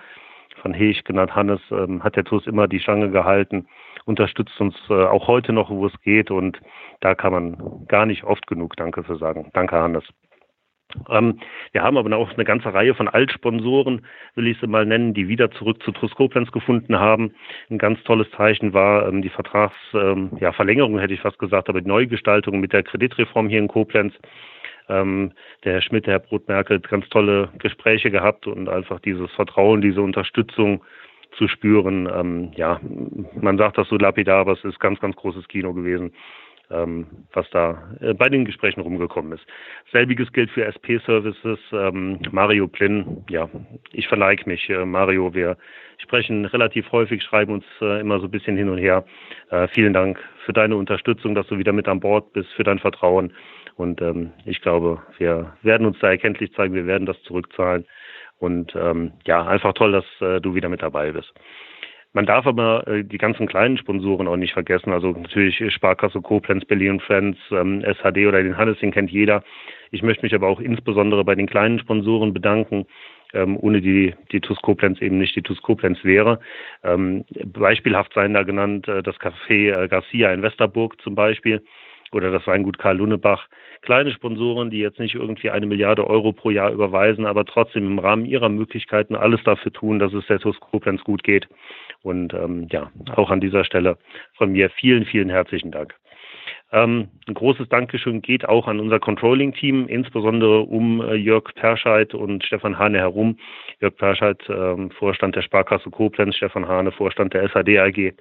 van Heech, genannt Hannes, ähm, hat der TUS immer die Stange gehalten, unterstützt uns äh, auch heute noch, wo es geht und da kann man gar nicht oft genug Danke für sagen. Danke, Hannes. Ähm, wir haben aber auch eine ganze Reihe von Altsponsoren, will ich sie mal nennen, die wieder zurück zu TuS Koblenz gefunden haben. Ein ganz tolles Zeichen war ähm, die Vertragsverlängerung, ähm, hätte ich fast gesagt, aber die Neugestaltung mit der Kreditreform hier in Koblenz. Ähm, der Herr Schmidt, der Herr Brotmerkel, ganz tolle Gespräche gehabt und einfach dieses Vertrauen, diese Unterstützung zu spüren. Ähm, ja, man sagt das so lapidar, aber es ist ganz, ganz großes Kino gewesen ähm, was da äh, bei den Gesprächen rumgekommen ist. Selbiges gilt für SP-Services. Ähm, Mario Plinn, ja, ich verneige mich. Äh, Mario, wir sprechen relativ häufig, schreiben uns äh, immer so ein bisschen hin und her. Äh, vielen Dank für deine Unterstützung, dass du wieder mit an Bord bist, für dein Vertrauen. Und ähm, ich glaube, wir werden uns da erkenntlich zeigen, wir werden das zurückzahlen. Und ähm, ja, einfach toll, dass äh, du wieder mit dabei bist. Man darf aber äh, die ganzen kleinen Sponsoren auch nicht vergessen. Also natürlich Sparkasse Koblenz, Berlin Friends, ähm, SHD oder den Hannes, den kennt jeder. Ich möchte mich aber auch insbesondere bei den kleinen Sponsoren bedanken, ähm, ohne die die TUS Koblenz eben nicht die TUS Koblenz wäre. Ähm, beispielhaft seien da genannt äh, das Café äh, Garcia in Westerburg zum Beispiel oder das Weingut Karl Lunebach. Kleine Sponsoren, die jetzt nicht irgendwie eine Milliarde Euro pro Jahr überweisen, aber trotzdem im Rahmen ihrer Möglichkeiten alles dafür tun, dass es der TUS Koblenz gut geht. Und ähm, ja, auch an dieser Stelle von mir vielen, vielen herzlichen Dank. Ähm, ein großes Dankeschön geht auch an unser Controlling-Team, insbesondere um äh, Jörg Perscheid und Stefan Hane herum. Jörg Perscheid, ähm, Vorstand der Sparkasse Koblenz, Stefan Hane, Vorstand der SAD AG.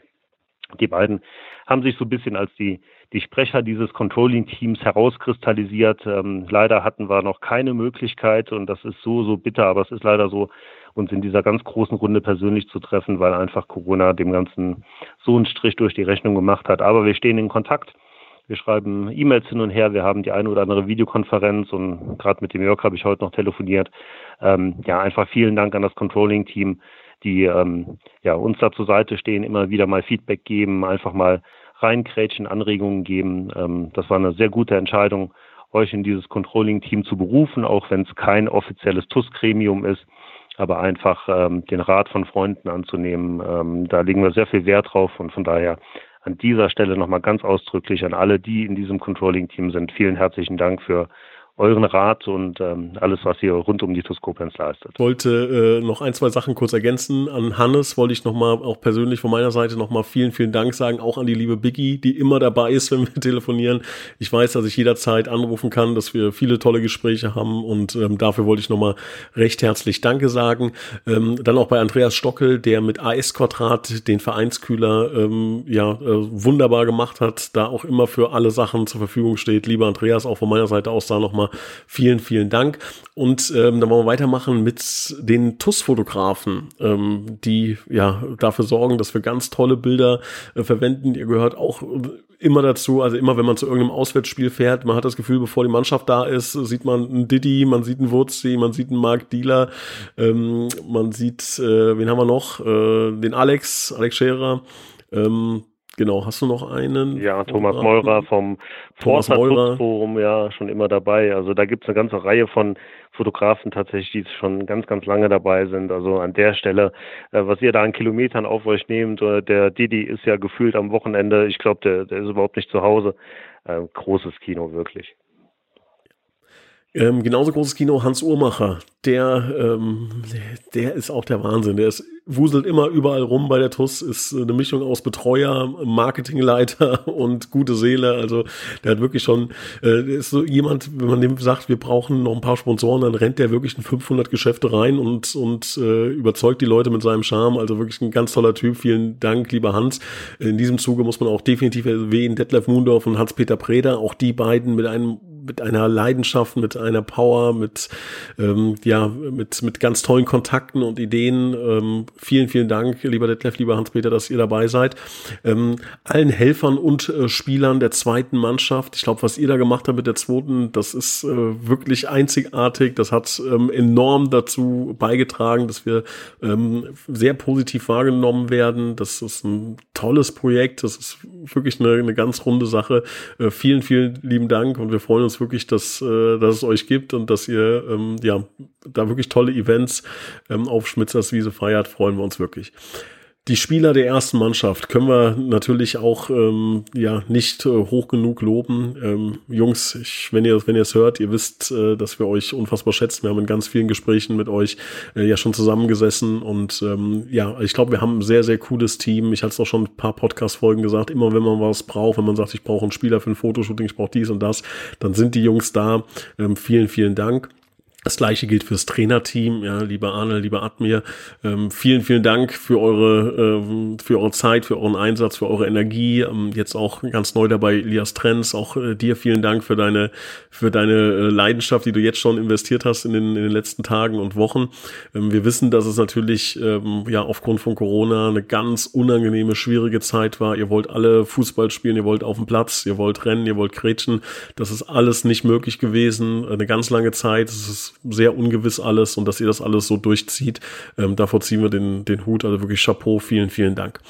Die beiden haben sich so ein bisschen als die, die Sprecher dieses Controlling-Teams herauskristallisiert. Ähm, leider hatten wir noch keine Möglichkeit, und das ist so, so bitter, aber es ist leider so, uns in dieser ganz großen Runde persönlich zu treffen, weil einfach Corona dem Ganzen so einen Strich durch die Rechnung gemacht hat. Aber wir stehen in Kontakt. Wir schreiben E-Mails hin und her. Wir haben die eine oder andere Videokonferenz und gerade mit dem Jörg habe ich heute noch telefoniert. Ähm, ja, einfach vielen Dank an das Controlling-Team, die ähm, ja, uns da zur Seite stehen, immer wieder mal Feedback geben, einfach mal reinkrätschen, Anregungen geben. Ähm, das war eine sehr gute Entscheidung, euch in dieses Controlling-Team zu berufen, auch wenn es kein offizielles TUS-Gremium ist aber einfach ähm, den Rat von Freunden anzunehmen. Ähm, da legen wir sehr viel Wert drauf und von daher an dieser Stelle nochmal ganz ausdrücklich an alle, die in diesem Controlling-Team sind. Vielen herzlichen Dank für euren Rat und ähm, alles, was ihr rund um die TUS leistet. Ich wollte äh, noch ein, zwei Sachen kurz ergänzen. An Hannes wollte ich nochmal auch persönlich von meiner Seite nochmal vielen, vielen Dank sagen. Auch an die liebe Biggie, die immer dabei ist, <laughs> wenn wir telefonieren. Ich weiß, dass ich jederzeit anrufen kann, dass wir viele tolle Gespräche haben und ähm, dafür wollte ich nochmal recht herzlich Danke sagen. Ähm, dann auch bei Andreas Stockel, der mit AS Quadrat den Vereinskühler ähm, ja äh, wunderbar gemacht hat, da auch immer für alle Sachen zur Verfügung steht. Lieber Andreas, auch von meiner Seite aus da nochmal vielen, vielen Dank. Und ähm, dann wollen wir weitermachen mit den TUS-Fotografen, ähm, die ja dafür sorgen, dass wir ganz tolle Bilder äh, verwenden. Ihr gehört auch immer dazu, also immer wenn man zu irgendeinem Auswärtsspiel fährt, man hat das Gefühl, bevor die Mannschaft da ist, sieht man einen Diddy, man sieht einen Wurzi, man sieht einen Mark Dealer, ähm, man sieht, äh, wen haben wir noch? Äh, den Alex, Alex Scherer. Ähm, Genau, hast du noch einen? Ja, Thomas Meurer vom Forza Forum, ja, schon immer dabei. Also da gibt es eine ganze Reihe von Fotografen tatsächlich, die schon ganz, ganz lange dabei sind. Also an der Stelle, äh, was ihr da an Kilometern auf euch nehmt, äh, der Didi ist ja gefühlt am Wochenende, ich glaube, der, der ist überhaupt nicht zu Hause. Äh, großes Kino, wirklich. Ähm, genauso großes Kino Hans Uhrmacher, der, ähm, der ist auch der Wahnsinn. Der ist, wuselt immer überall rum bei der TUS, ist eine Mischung aus Betreuer, Marketingleiter <laughs> und gute Seele. Also der hat wirklich schon, äh, ist so jemand, wenn man dem sagt, wir brauchen noch ein paar Sponsoren, dann rennt der wirklich in 500 Geschäfte rein und, und äh, überzeugt die Leute mit seinem Charme. Also wirklich ein ganz toller Typ. Vielen Dank, lieber Hans. In diesem Zuge muss man auch definitiv erwähnen, Detlef Mundorf und Hans-Peter Preder, auch die beiden mit einem mit einer Leidenschaft, mit einer Power, mit ähm, ja, mit mit ganz tollen Kontakten und Ideen. Ähm, vielen, vielen Dank, lieber Detlef, lieber Hans-Peter, dass ihr dabei seid. Ähm, allen Helfern und äh, Spielern der zweiten Mannschaft. Ich glaube, was ihr da gemacht habt mit der zweiten, das ist äh, wirklich einzigartig. Das hat ähm, enorm dazu beigetragen, dass wir ähm, sehr positiv wahrgenommen werden. Das ist ein tolles Projekt. Das ist wirklich eine, eine ganz runde Sache. Äh, vielen, vielen lieben Dank und wir freuen uns wirklich, dass, äh, dass es euch gibt und dass ihr ähm, ja da wirklich tolle Events ähm, auf Schmitzers Wiese feiert, freuen wir uns wirklich. Die Spieler der ersten Mannschaft können wir natürlich auch ähm, ja nicht äh, hoch genug loben. Ähm, Jungs, ich, wenn ihr wenn ihr es hört, ihr wisst, äh, dass wir euch unfassbar schätzen. Wir haben in ganz vielen Gesprächen mit euch äh, ja schon zusammengesessen und ähm, ja, ich glaube, wir haben ein sehr sehr cooles Team. Ich hatte es auch schon ein paar Podcast Folgen gesagt. Immer wenn man was braucht, wenn man sagt, ich brauche einen Spieler für ein Fotoshooting, ich brauche dies und das, dann sind die Jungs da. Ähm, vielen vielen Dank. Das gleiche gilt fürs Trainerteam, ja, lieber Arne, lieber Admir. Ähm, vielen, vielen Dank für eure, ähm, für eure Zeit, für euren Einsatz, für eure Energie. Ähm, jetzt auch ganz neu dabei, Elias Trenz. Auch äh, dir vielen Dank für deine, für deine äh, Leidenschaft, die du jetzt schon investiert hast in den, in den letzten Tagen und Wochen. Ähm, wir wissen, dass es natürlich, ähm, ja, aufgrund von Corona eine ganz unangenehme, schwierige Zeit war. Ihr wollt alle Fußball spielen, ihr wollt auf dem Platz, ihr wollt rennen, ihr wollt kretschen. Das ist alles nicht möglich gewesen. Eine ganz lange Zeit. Es ist sehr ungewiss alles und dass ihr das alles so durchzieht. Ähm, davor ziehen wir den, den Hut, also wirklich Chapeau, vielen, vielen Dank.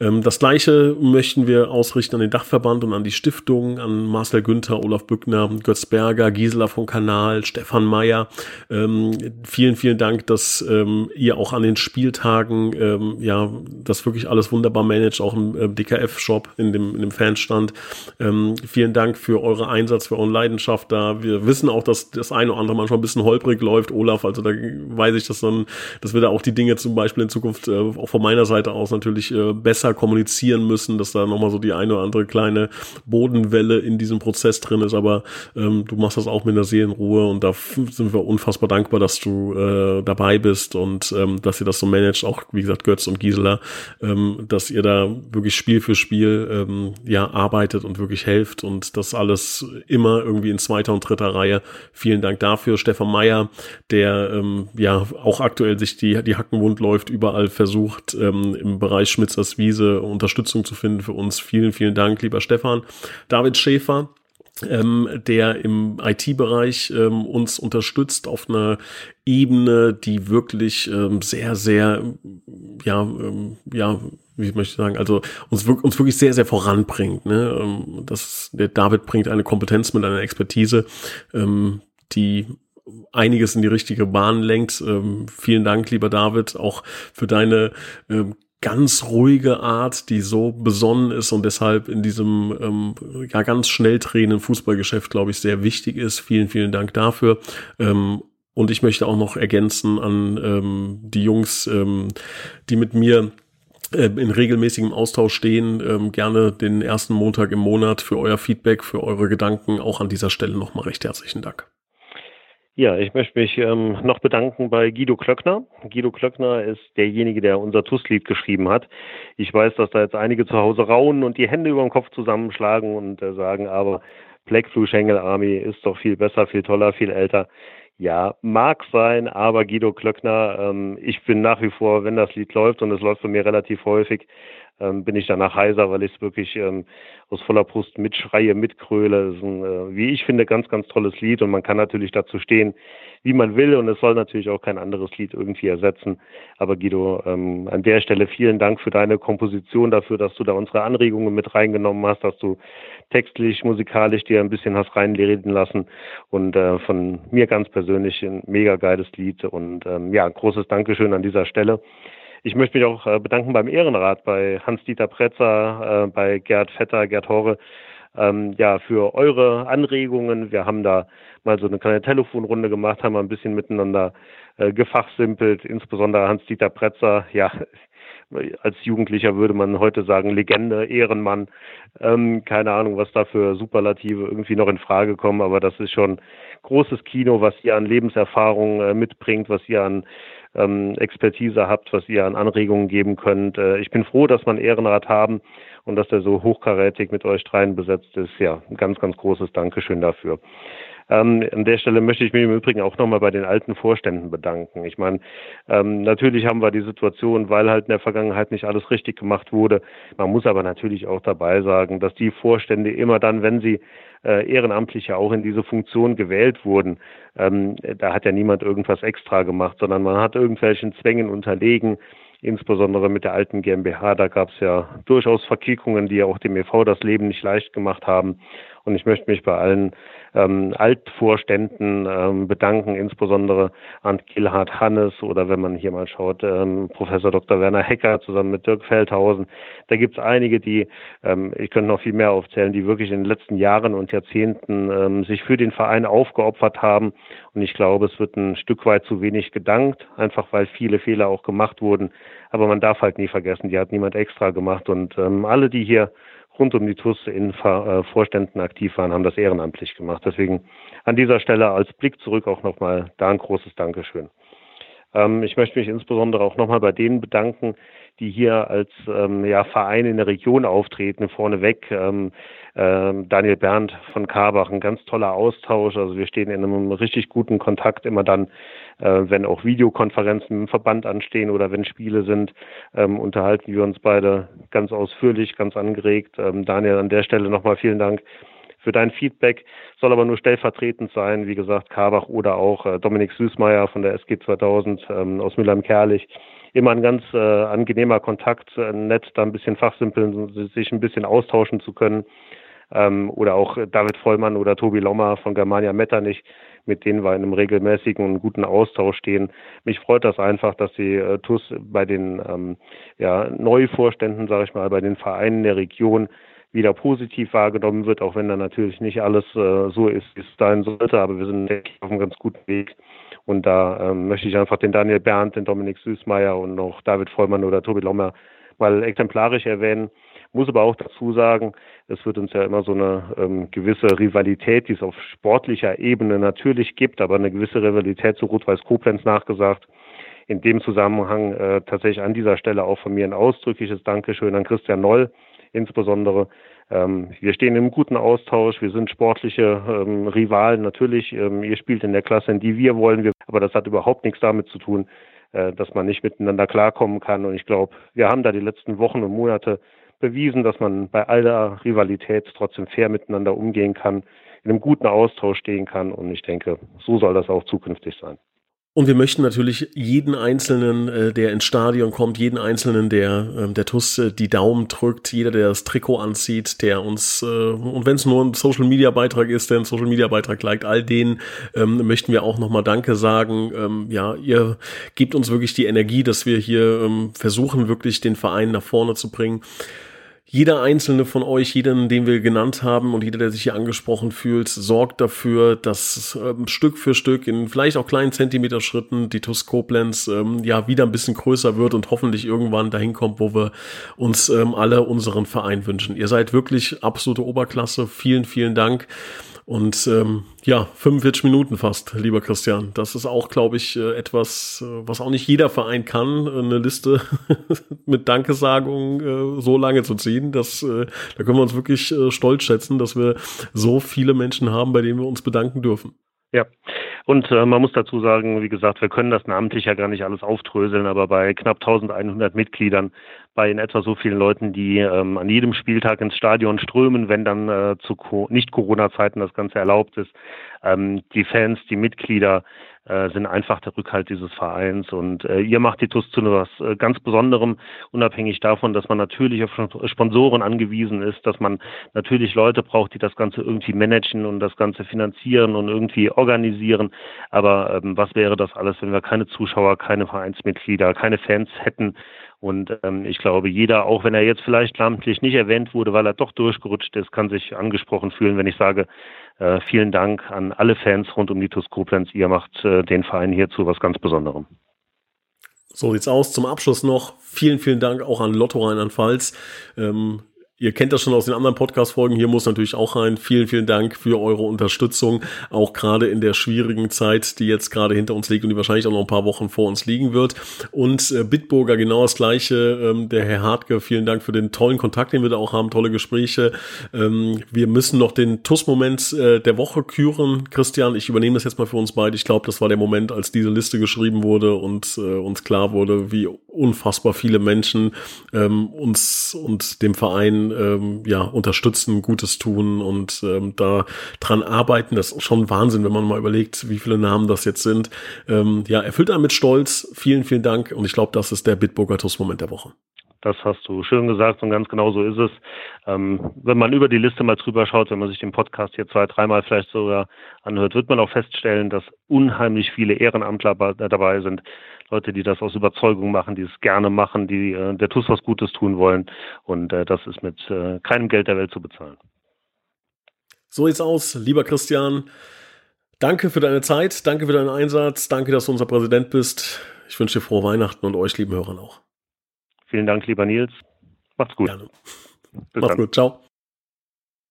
Ähm, das gleiche möchten wir ausrichten an den Dachverband und an die Stiftung, an Marcel Günther, Olaf Bückner, Götz Berger, Gisela von Kanal, Stefan Meyer. Ähm, vielen, vielen Dank, dass ähm, ihr auch an den Spieltagen ähm, ja das wirklich alles wunderbar managt, auch im äh, DKF-Shop, in dem, in dem Fanstand. Ähm, vielen Dank für eure Einsatz, für eure Leidenschaft da. Wir wissen auch, dass das eine oder andere manchmal ein bisschen holprig läuft, Olaf, also da weiß ich, dass dann, dass wir da auch die Dinge zum Beispiel in Zukunft äh, auch von meiner Seite aus natürlich äh, besser kommunizieren müssen, dass da nochmal so die eine oder andere kleine Bodenwelle in diesem Prozess drin ist, aber ähm, du machst das auch mit einer Seelenruhe und da sind wir unfassbar dankbar, dass du äh, dabei bist und ähm, dass ihr das so managt, auch wie gesagt Götz und Gisela, ähm, dass ihr da wirklich Spiel für Spiel ähm, ja arbeitet und wirklich helft und das alles immer irgendwie in zweiter und dritter Reihe. Vielen Dank dafür. Stefan Meyer, der ähm, ja auch aktuell sich die, die Hackenwund läuft, überall versucht, ähm, im Bereich Schmitzers Wiese Unterstützung zu finden für uns. Vielen, vielen Dank, lieber Stefan. David Schäfer, ähm, der im IT-Bereich ähm, uns unterstützt auf einer Ebene, die wirklich ähm, sehr, sehr, ja, ähm, ja, wie möchte ich sagen, also uns, uns wirklich sehr, sehr voranbringt. Ne? Ähm, das, der David bringt eine Kompetenz mit einer Expertise, ähm, die einiges in die richtige Bahn lenkt. Ähm, vielen Dank, lieber David, auch für deine ähm, ganz ruhige Art, die so besonnen ist und deshalb in diesem ähm, ja ganz schnell drehenden Fußballgeschäft, glaube ich, sehr wichtig ist. Vielen, vielen Dank dafür. Ähm, und ich möchte auch noch ergänzen an ähm, die Jungs, ähm, die mit mir äh, in regelmäßigem Austausch stehen, ähm, gerne den ersten Montag im Monat für euer Feedback, für eure Gedanken. Auch an dieser Stelle nochmal recht herzlichen Dank. Ja, ich möchte mich ähm, noch bedanken bei Guido Klöckner. Guido Klöckner ist derjenige, der unser TUS-Lied geschrieben hat. Ich weiß, dass da jetzt einige zu Hause raunen und die Hände über den Kopf zusammenschlagen und äh, sagen, aber Black Blue Schengel Army ist doch viel besser, viel toller, viel älter. Ja, mag sein, aber Guido Klöckner, ähm, ich bin nach wie vor, wenn das Lied läuft und es läuft bei mir relativ häufig, ähm, bin ich danach heiser, weil ich es wirklich ähm, aus voller Brust mitschreie, mitkröle. Das ist ein, äh, wie ich finde, ganz, ganz tolles Lied und man kann natürlich dazu stehen, wie man will und es soll natürlich auch kein anderes Lied irgendwie ersetzen. Aber Guido, ähm, an der Stelle vielen Dank für deine Komposition, dafür, dass du da unsere Anregungen mit reingenommen hast, dass du textlich, musikalisch dir ein bisschen hast reinreden lassen und äh, von mir ganz persönlich ein mega geiles Lied und ähm, ja, großes Dankeschön an dieser Stelle. Ich möchte mich auch äh, bedanken beim Ehrenrat, bei Hans-Dieter Pretzer, äh, bei Gerd Vetter, Gerd Hore, ähm, ja, für eure Anregungen. Wir haben da mal so eine kleine Telefonrunde gemacht, haben ein bisschen miteinander äh, gefachsimpelt, insbesondere Hans-Dieter Pretzer, ja, <laughs> als Jugendlicher würde man heute sagen, Legende, Ehrenmann. Ähm, keine Ahnung, was da für Superlative irgendwie noch in Frage kommen, aber das ist schon großes Kino, was ihr an Lebenserfahrung äh, mitbringt, was ihr an ähm, Expertise habt, was ihr an Anregungen geben könnt. Äh, ich bin froh, dass wir einen Ehrenrat haben und dass der so hochkarätig mit euch dreien besetzt ist. Ja, ein ganz, ganz großes Dankeschön dafür. Ähm, an der Stelle möchte ich mich im Übrigen auch nochmal bei den alten Vorständen bedanken. Ich meine, ähm, natürlich haben wir die Situation, weil halt in der Vergangenheit nicht alles richtig gemacht wurde. Man muss aber natürlich auch dabei sagen, dass die Vorstände immer dann, wenn sie äh, Ehrenamtliche auch in diese Funktion gewählt wurden, ähm, da hat ja niemand irgendwas extra gemacht, sondern man hat irgendwelchen Zwängen unterlegen, insbesondere mit der alten GmbH, da gab es ja durchaus Verquickungen, die ja auch dem EV das Leben nicht leicht gemacht haben. Und ich möchte mich bei allen ähm, Altvorständen ähm, bedanken, insbesondere an Gilhard Hannes oder wenn man hier mal schaut, ähm, Professor Dr. Werner Hecker zusammen mit Dirk Feldhausen. Da gibt es einige, die, ähm, ich könnte noch viel mehr aufzählen, die wirklich in den letzten Jahren und Jahrzehnten ähm, sich für den Verein aufgeopfert haben. Und ich glaube, es wird ein Stück weit zu wenig gedankt, einfach weil viele Fehler auch gemacht wurden. Aber man darf halt nie vergessen, die hat niemand extra gemacht. Und ähm, alle, die hier rund um die TUS in äh, Vorständen aktiv waren, haben das ehrenamtlich gemacht. Deswegen an dieser Stelle als Blick zurück auch nochmal da ein großes Dankeschön. Ähm, ich möchte mich insbesondere auch nochmal bei denen bedanken, die hier als ähm, ja, Verein in der Region auftreten, vorneweg. Ähm, ähm, Daniel Berndt von Karbach, ein ganz toller Austausch. Also wir stehen in einem richtig guten Kontakt immer dann, äh, wenn auch Videokonferenzen im Verband anstehen oder wenn Spiele sind, ähm, unterhalten wir uns beide ganz ausführlich, ganz angeregt. Ähm, Daniel, an der Stelle nochmal vielen Dank für dein Feedback. Soll aber nur stellvertretend sein, wie gesagt, Karbach oder auch äh, Dominik Süßmeier von der SG 2000 ähm, aus Mülheim-Kerlich. Immer ein ganz äh, angenehmer Kontakt, äh, nett, da ein bisschen fachsimpeln, sich ein bisschen austauschen zu können. Ähm, oder auch David Vollmann oder Tobi Lommer von Germania Metternich, mit denen wir in einem regelmäßigen und guten Austausch stehen. Mich freut das einfach, dass die äh, TUS bei den ähm, ja, Neuvorständen, sage ich mal, bei den Vereinen der Region wieder positiv wahrgenommen wird, auch wenn da natürlich nicht alles äh, so ist, wie es sein sollte, aber wir sind auf einem ganz guten Weg. Und da ähm, möchte ich einfach den Daniel Berndt, den Dominik Süßmeier und noch David Vollmann oder Tobi Lommer mal exemplarisch erwähnen. Muss aber auch dazu sagen, es wird uns ja immer so eine ähm, gewisse Rivalität, die es auf sportlicher Ebene natürlich gibt, aber eine gewisse Rivalität zu Rot-Weiß Koblenz nachgesagt. In dem Zusammenhang äh, tatsächlich an dieser Stelle auch von mir ein ausdrückliches Dankeschön an Christian Noll, insbesondere. Ähm, wir stehen im guten Austausch, wir sind sportliche ähm, Rivalen natürlich. Ähm, ihr spielt in der Klasse, in die wir wollen, wir, aber das hat überhaupt nichts damit zu tun, äh, dass man nicht miteinander klarkommen kann. Und ich glaube, wir haben da die letzten Wochen und Monate bewiesen, dass man bei all der Rivalität trotzdem fair miteinander umgehen kann, in einem guten Austausch stehen kann. Und ich denke, so soll das auch zukünftig sein. Und wir möchten natürlich jeden Einzelnen, äh, der ins Stadion kommt, jeden Einzelnen, der ähm, der TUS äh, die Daumen drückt, jeder, der das Trikot anzieht, der uns, äh, und wenn es nur ein Social-Media-Beitrag ist, der ein Social-Media-Beitrag liked, all denen ähm, möchten wir auch nochmal Danke sagen. Ähm, ja, ihr gebt uns wirklich die Energie, dass wir hier ähm, versuchen, wirklich den Verein nach vorne zu bringen jeder einzelne von euch, jeden, den wir genannt haben und jeder, der sich hier angesprochen fühlt, sorgt dafür, dass ähm, Stück für Stück in vielleicht auch kleinen Zentimeterschritten die TUS ähm, ja wieder ein bisschen größer wird und hoffentlich irgendwann dahin kommt, wo wir uns ähm, alle unseren Verein wünschen. Ihr seid wirklich absolute Oberklasse. Vielen, vielen Dank. Und ähm, ja, 45 Minuten fast, lieber Christian. Das ist auch, glaube ich, äh, etwas, äh, was auch nicht jeder Verein kann, eine Liste <laughs> mit Dankesagung äh, so lange zu ziehen. Das, äh, da können wir uns wirklich äh, stolz schätzen, dass wir so viele Menschen haben, bei denen wir uns bedanken dürfen. Ja, und äh, man muss dazu sagen, wie gesagt, wir können das namentlich ja gar nicht alles auftröseln, aber bei knapp 1100 Mitgliedern, bei in etwa so vielen Leuten, die ähm, an jedem Spieltag ins Stadion strömen, wenn dann äh, zu Nicht-Corona-Zeiten das Ganze erlaubt ist, ähm, die Fans, die Mitglieder, äh, sind einfach der Rückhalt dieses Vereins und äh, ihr macht die TUS zu etwas äh, ganz Besonderem, unabhängig davon, dass man natürlich auf Sponsoren angewiesen ist, dass man natürlich Leute braucht, die das Ganze irgendwie managen und das Ganze finanzieren und irgendwie organisieren. Aber ähm, was wäre das alles, wenn wir keine Zuschauer, keine Vereinsmitglieder, keine Fans hätten? Und ähm, ich glaube, jeder, auch wenn er jetzt vielleicht namentlich nicht erwähnt wurde, weil er doch durchgerutscht ist, kann sich angesprochen fühlen, wenn ich sage, äh, vielen Dank an alle Fans rund um die TuS Koblenz. Ihr macht äh, den Verein hier zu was ganz Besonderem. So sieht's aus. Zum Abschluss noch vielen, vielen Dank auch an Lotto Rheinland-Pfalz. Ähm, Ihr kennt das schon aus den anderen Podcast-Folgen. Hier muss natürlich auch rein. Vielen, vielen Dank für eure Unterstützung. Auch gerade in der schwierigen Zeit, die jetzt gerade hinter uns liegt und die wahrscheinlich auch noch ein paar Wochen vor uns liegen wird. Und äh, Bitburger genau das Gleiche. Ähm, der Herr Hartke, vielen Dank für den tollen Kontakt, den wir da auch haben. Tolle Gespräche. Ähm, wir müssen noch den TUS-Moment äh, der Woche küren. Christian, ich übernehme das jetzt mal für uns beide. Ich glaube, das war der Moment, als diese Liste geschrieben wurde und äh, uns klar wurde, wie unfassbar viele Menschen ähm, uns und dem Verein ähm, ja unterstützen, Gutes tun und ähm, da dran arbeiten. Das ist schon Wahnsinn, wenn man mal überlegt, wie viele Namen das jetzt sind. Ähm, ja, erfüllt einen mit Stolz. Vielen, vielen Dank. Und ich glaube, das ist der Bitburger Moment der Woche. Das hast du schön gesagt und ganz genau so ist es. Ähm, wenn man über die Liste mal drüber schaut, wenn man sich den Podcast hier zwei, dreimal vielleicht sogar anhört, wird man auch feststellen, dass unheimlich viele Ehrenamtler dabei sind. Leute, die das aus Überzeugung machen, die es gerne machen, die äh, der TUS was Gutes tun wollen. Und äh, das ist mit äh, keinem Geld der Welt zu bezahlen. So sieht's aus, lieber Christian. Danke für deine Zeit, danke für deinen Einsatz, danke, dass du unser Präsident bist. Ich wünsche dir frohe Weihnachten und euch, lieben Hörern, auch. Vielen Dank, lieber Nils. Macht's gut. Gerne. Bis Macht's dann. gut. Ciao.